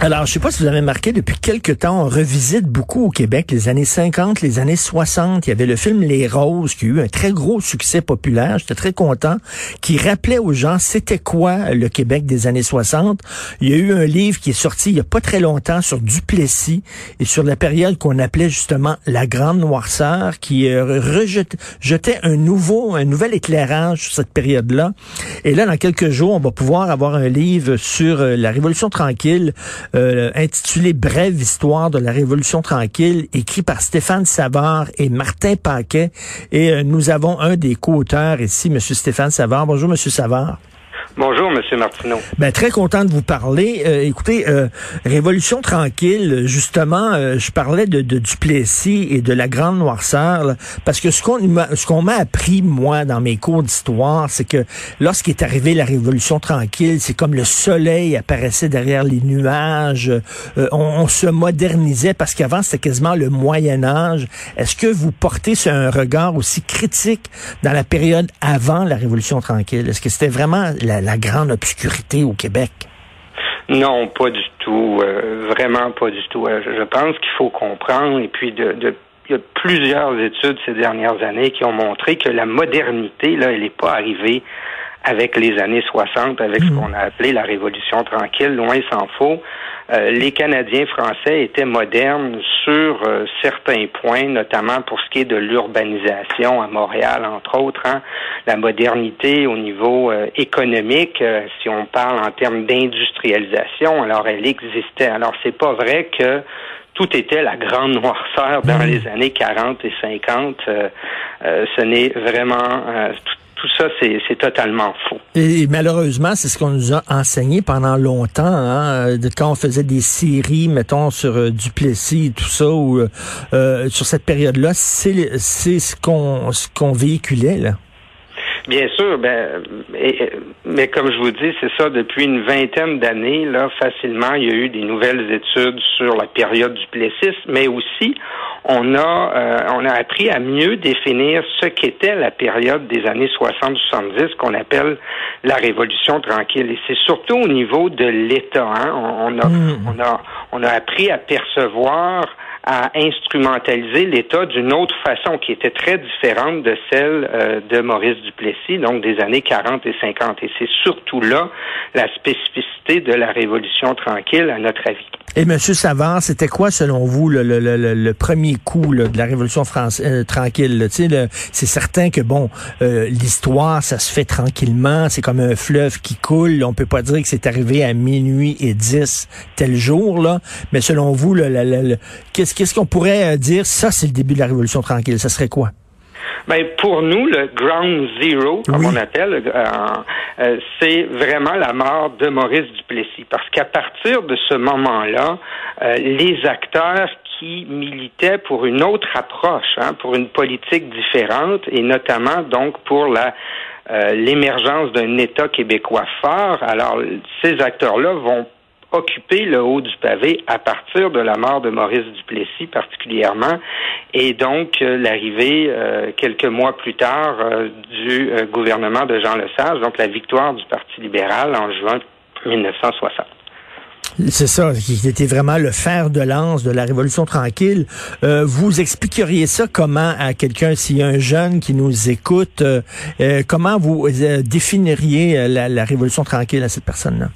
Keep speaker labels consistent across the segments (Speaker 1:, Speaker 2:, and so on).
Speaker 1: Alors, je sais pas si vous avez marqué, depuis quelques temps, on revisite beaucoup au Québec les années 50, les années 60. Il y avait le film Les Roses qui a eu un très gros succès populaire. J'étais très content. Qui rappelait aux gens c'était quoi le Québec des années 60. Il y a eu un livre qui est sorti il y a pas très longtemps sur Duplessis et sur la période qu'on appelait justement la Grande Noirceur qui euh, rejetait, un nouveau, un nouvel éclairage sur cette période-là. Et là, dans quelques jours, on va pouvoir avoir un livre sur euh, la Révolution tranquille euh, intitulé Brève histoire de la Révolution tranquille, écrit par Stéphane Savard et Martin Paquet. Et euh, nous avons un des co-auteurs ici, M. Stéphane Savard. Bonjour, M. Savard.
Speaker 2: Bonjour, Monsieur Martineau.
Speaker 1: Ben, très content de vous parler. Euh, écoutez, euh, Révolution tranquille, justement, euh, je parlais de, de, Duplessis et de la Grande Noirceur, parce que ce qu'on ce qu'on m'a appris, moi, dans mes cours d'histoire, c'est que lorsqu'est arrivée la Révolution tranquille, c'est comme le soleil apparaissait derrière les nuages, on, on, se modernisait, parce qu'avant, c'était quasiment le Moyen Âge. Est-ce que vous portez sur un regard aussi critique dans la période avant la Révolution tranquille? Est-ce que c'était vraiment la la grande obscurité au Québec?
Speaker 2: Non, pas du tout. Euh, vraiment pas du tout. Euh, je pense qu'il faut comprendre, et puis de, de, il y a plusieurs études ces dernières années qui ont montré que la modernité, là, elle n'est pas arrivée avec les années 60, avec ce hmm. qu'on a appelé la Révolution tranquille, loin s'en faut. Euh, les Canadiens français étaient modernes sur euh, certains points, notamment pour ce qui est de l'urbanisation à Montréal, entre autres. Hein. La modernité au niveau euh, économique, si on parle en termes d'industrialisation, alors elle existait. Alors c'est pas vrai que tout était la grande noirceur dans hmm. les années 40 et 50. ce n'est vraiment tout tout ça, c'est totalement faux.
Speaker 1: Et, malheureusement, c'est ce qu'on nous a enseigné pendant longtemps, hein, de quand on faisait des séries, mettons, sur euh, Duplessis et tout ça, ou euh, sur cette période-là, c'est ce qu'on ce qu'on véhiculait, là.
Speaker 2: Bien sûr, ben, mais comme je vous dis, c'est ça, depuis une vingtaine d'années, là, facilement, il y a eu des nouvelles études sur la période du plessis, mais aussi, on a, euh, on a appris à mieux définir ce qu'était la période des années 60-70 qu'on appelle la Révolution tranquille. Et c'est surtout au niveau de l'État. Hein. On, a, mmh. on, a, on a appris à percevoir à instrumentaliser l'État d'une autre façon qui était très différente de celle euh, de Maurice Duplessis, donc des années 40 et 50. Et c'est surtout là la spécificité de la Révolution tranquille, à notre avis.
Speaker 1: Et Monsieur Savard, c'était quoi, selon vous, le, premier coup de la Révolution française euh, tranquille? C'est certain que, bon, euh, l'histoire, ça se fait tranquillement. C'est comme un fleuve qui coule. On peut pas dire que c'est arrivé à minuit et dix tel jour, là. Mais selon vous, qu'est-ce qu'on pourrait euh, dire? Ça, c'est le début de la Révolution tranquille. Ça serait quoi?
Speaker 2: Ben, pour nous, le ground zero, comme on appelle, euh, euh, c'est vraiment la mort de Maurice Duplessis. Parce qu'à partir de ce moment-là, euh, les acteurs qui militaient pour une autre approche, hein, pour une politique différente, et notamment donc pour la l'émergence d'un État québécois fort. Alors, ces acteurs-là vont occuper le haut du pavé à partir de la mort de Maurice Duplessis particulièrement et donc euh, l'arrivée euh, quelques mois plus tard euh, du gouvernement de Jean Lesage, donc la victoire du Parti libéral en juin 1960.
Speaker 1: C'est ça, qui était vraiment le fer de lance de la Révolution tranquille. vous expliqueriez ça comment à quelqu'un, s'il y a un jeune qui nous écoute, comment vous définiriez la Révolution tranquille à cette personne-là?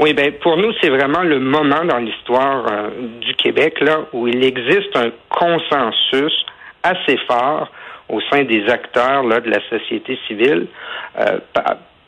Speaker 2: Oui, ben pour nous, c'est vraiment le moment dans l'histoire euh, du Québec là où il existe un consensus assez fort au sein des acteurs là, de la société civile euh,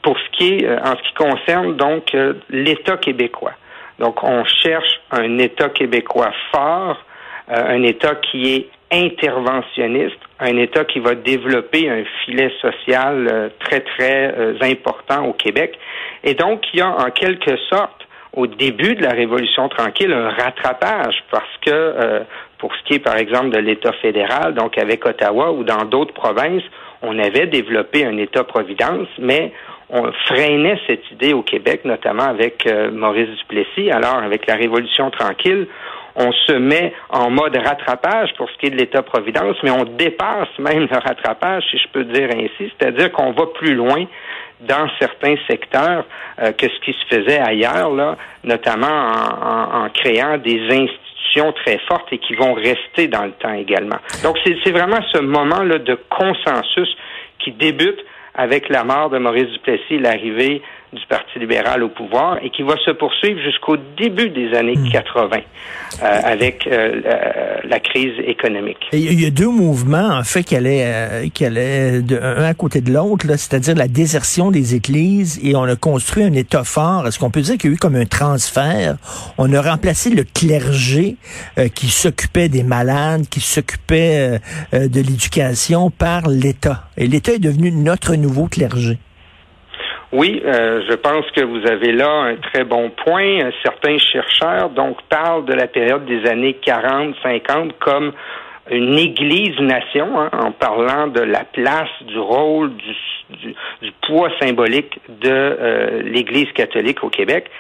Speaker 2: pour ce qui est euh, en ce qui concerne donc l'État québécois. Donc, on cherche un État québécois fort, un État qui est interventionniste, un État qui va développer un filet social euh, très, très euh, important au Québec. Et donc, il y a en quelque sorte, au début de la Révolution tranquille, un rattrapage parce que euh, pour ce qui est, par exemple, de l'État fédéral, donc avec Ottawa ou dans d'autres provinces, on avait développé un État-providence, mais on freinait cette idée au Québec, notamment avec Maurice Duplessis. Alors, avec la Révolution tranquille, on se met en mode rattrapage pour ce qui est de l'État-providence, mais on dépasse même le rattrapage, si je peux dire ainsi, c'est-à-dire qu'on va plus loin dans certains secteurs euh, que ce qui se faisait ailleurs, là, notamment en, en, créant des institutions très fortes et qui vont rester dans le temps également. Donc c'est vraiment ce moment-là de consensus qui débute avec la mort de Maurice Duplessis, l'arrivée du Parti libéral au pouvoir et qui va se poursuivre jusqu'au début des années 80 hmm. euh, avec euh, la, crise économique.
Speaker 1: il y a deux mouvements en fait qui allaient, euh, qui allaient de, un à côté de l'autre, c'est-à-dire la désertion des églises et on a construit un État fort. Est-ce qu'on peut dire qu'il y a eu comme un transfert? On a remplacé le clergé qui s'occupait des malades, qui s'occupait de l'éducation par l'État. Et l'État est devenu notre nouveau clergé.
Speaker 2: Oui, euh, je pense que vous avez là un très bon point. Certains chercheurs donc parlent de la période des années 40-50 comme une Église-nation, hein, en parlant de la place, du rôle, du, du, poids symbolique de euh, l'Église catholique au Québec.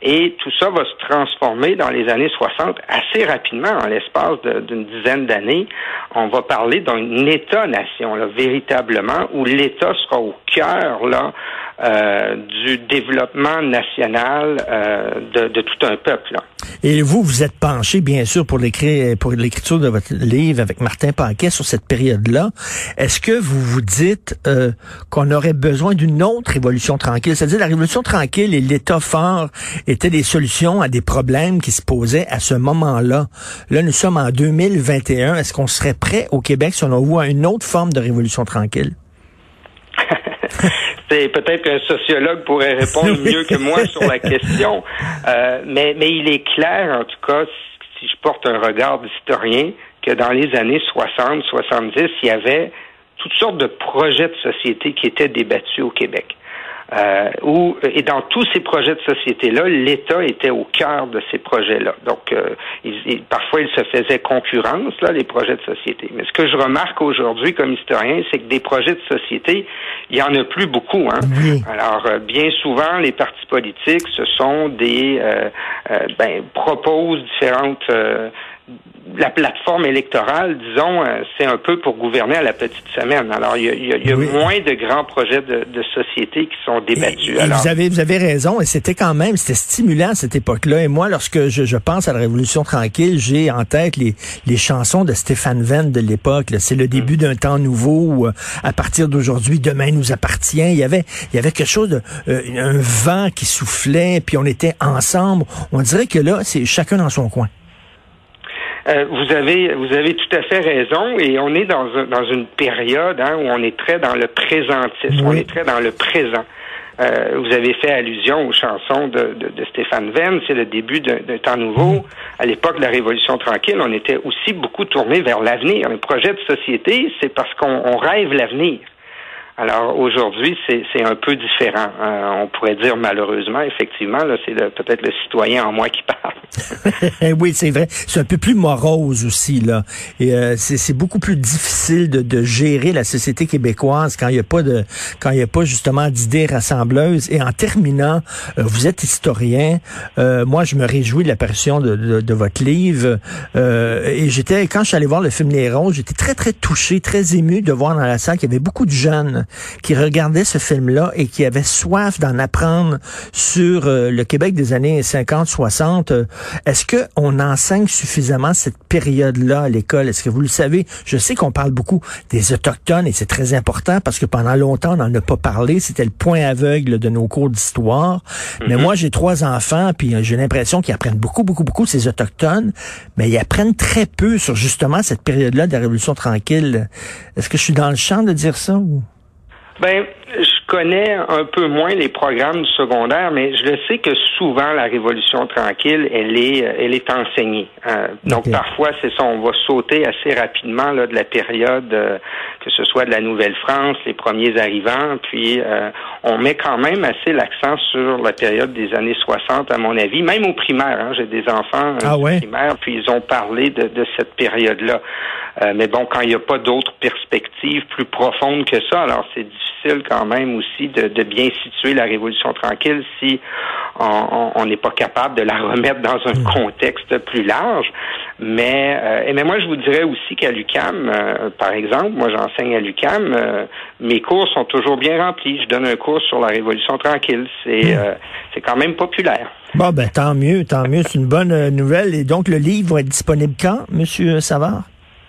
Speaker 2: Et tout ça va se transformer dans les années 60 assez rapidement, en l'espace d'une dizaine d'années. On va parler d'un État-nation, véritablement, où l'État sera au cœur là, euh, du développement national euh, de, de, tout un peuple.
Speaker 1: Et vous, vous êtes penché, bien sûr, pour l'écriture de votre livre avec Martin Paquet sur cette période-là. Est-ce que vous vous dites euh, qu'on aurait besoin d'une autre révolution tranquille? C'est-à-dire la révolution tranquille et l'État fort étaient des solutions à des problèmes qui se posaient à ce moment-là. Là, nous sommes en 2021. Est-ce qu'on serait prêt au Québec si on voit une autre forme de révolution tranquille?
Speaker 2: C'est peut-être qu'un sociologue pourrait répondre mieux que moi sur la question, euh, mais, mais il est clair, en tout cas, si je porte un regard d'historien, que dans les années 60, 70, il y avait toutes sortes de projets de société qui étaient débattus au Québec. Euh, où, et dans tous ces projets de société-là, l'État était au cœur de ces projets-là. Donc, euh, il, parfois, il se faisait concurrence, là, les projets de société. Mais ce que je remarque aujourd'hui comme historien, c'est que des projets de société, il y en a plus beaucoup. Hein? Alors, euh, bien souvent, les partis politiques, ce sont des euh, ben, proposent différentes la plateforme électorale, disons, euh, c'est un peu pour gouverner à la petite semaine. Alors, il y a, moins de grands projets de, société qui sont débattus.
Speaker 1: vous avez vous avez raison, et c'était quand même c'était stimulant à cette époque-là. Et moi, lorsque je, pense à la Révolution tranquille, j'ai en tête les, les chansons de Stéphane Venn de l'époque. C'est le début mm. d'un temps nouveau où, euh, à partir d'aujourd'hui, demain nous appartient. Il y avait il y avait quelque chose de euh, un vent qui soufflait, puis on était ensemble. On dirait que là, c'est chacun dans son coin.
Speaker 2: Euh, vous avez vous avez tout à fait raison et on est dans, dans une période hein, où on est très dans le présentisme, on est très dans le présent. Euh, vous avez fait allusion aux chansons de, de, Stéphane Venn, c'est le début d'un temps nouveau. À l'époque de la Révolution tranquille, on était aussi beaucoup tourné vers l'avenir. Un projet de société, c'est parce qu'on rêve l'avenir. Alors aujourd'hui, c'est un peu différent. Euh, on pourrait dire malheureusement, effectivement, c'est peut-être le citoyen en moi qui parle.
Speaker 1: oui, c'est vrai. C'est un peu plus morose aussi là. Et euh, c'est beaucoup plus difficile de, de, gérer la société québécoise quand il n'y a pas de quand il a pas justement d'idées rassembleuses. Et en terminant, euh, vous êtes historien. moi, je me réjouis de l'apparition de, de, de, votre livre. et j'étais quand je suis allé voir le film Les j'étais très très touché, très ému de voir dans la salle qu'il y avait beaucoup de jeunes qui regardaient ce film-là et qui avaient soif d'en apprendre sur euh, le Québec des années 50-60. Euh, est-ce que on enseigne suffisamment cette période-là à l'école? Est-ce que vous le savez? Je sais qu'on parle beaucoup des Autochtones et c'est très important parce que pendant longtemps, on n'en a pas parlé. C'était le point aveugle de nos cours d'histoire. Mais mhm. moi, j'ai trois enfants, puis euh, j'ai l'impression qu'ils apprennent beaucoup, beaucoup, beaucoup ces Autochtones, mais ils apprennent très peu sur justement cette période-là de la Révolution tranquille. Est-ce que je suis dans le champ de dire ça? Ou?
Speaker 2: Ben, je connais un peu moins les programmes du secondaire, mais je le sais que souvent la Révolution tranquille, elle est, euh, elle est enseignée. Euh, donc parfois, c'est ça, on va sauter assez rapidement là, de la période, euh, que ce soit de la Nouvelle-France, les premiers arrivants, puis on met quand même assez l'accent sur la période des années 60, à mon avis, même au primaire. Hein, J'ai des enfants
Speaker 1: ah
Speaker 2: primaire, puis ils ont parlé de, de cette période-là. mais bon, quand il n'y a pas d'autres perspectives plus profondes que ça, alors c'est difficile difficile quand même aussi de, bien situer la Révolution tranquille si on n'est pas capable de la remettre dans un mm. contexte plus large. Mais, euh, mais moi, je vous dirais aussi qu'à l'UCAM, euh, par exemple, moi j'enseigne à l'UCAM, euh, mes cours sont toujours bien remplis. Je donne un cours sur la Révolution tranquille. C'est mm. c'est quand même populaire.
Speaker 1: Bon, ben tant mieux, tant mieux. C'est une bonne nouvelle. Et donc, le livre va être disponible quand, Monsieur Savard?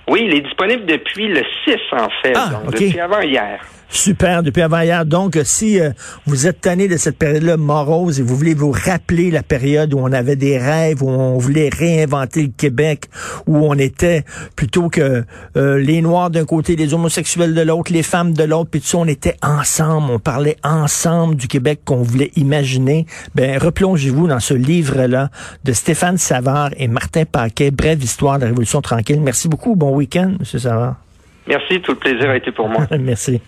Speaker 2: Oui, il est disponible depuis le 6, en fait, ah, donc depuis avant hier.
Speaker 1: Super, depuis avant-hier. Donc, si euh, vous êtes tanné de cette période-là morose et vous voulez vous rappeler la période où on avait des rêves, où on voulait réinventer le Québec, où on était plutôt que euh, les Noirs d'un côté, les homosexuels de l'autre, les femmes de l'autre, puis tout ça, on était ensemble, on parlait ensemble du Québec qu'on voulait imaginer. Ben, replongez-vous dans ce livre-là de Stéphane Savard et Martin Paquet, Brève histoire de la Révolution tranquille. Merci beaucoup. Bon week-end, M. Savard.
Speaker 2: Merci, tout le plaisir a été pour moi.
Speaker 1: Merci.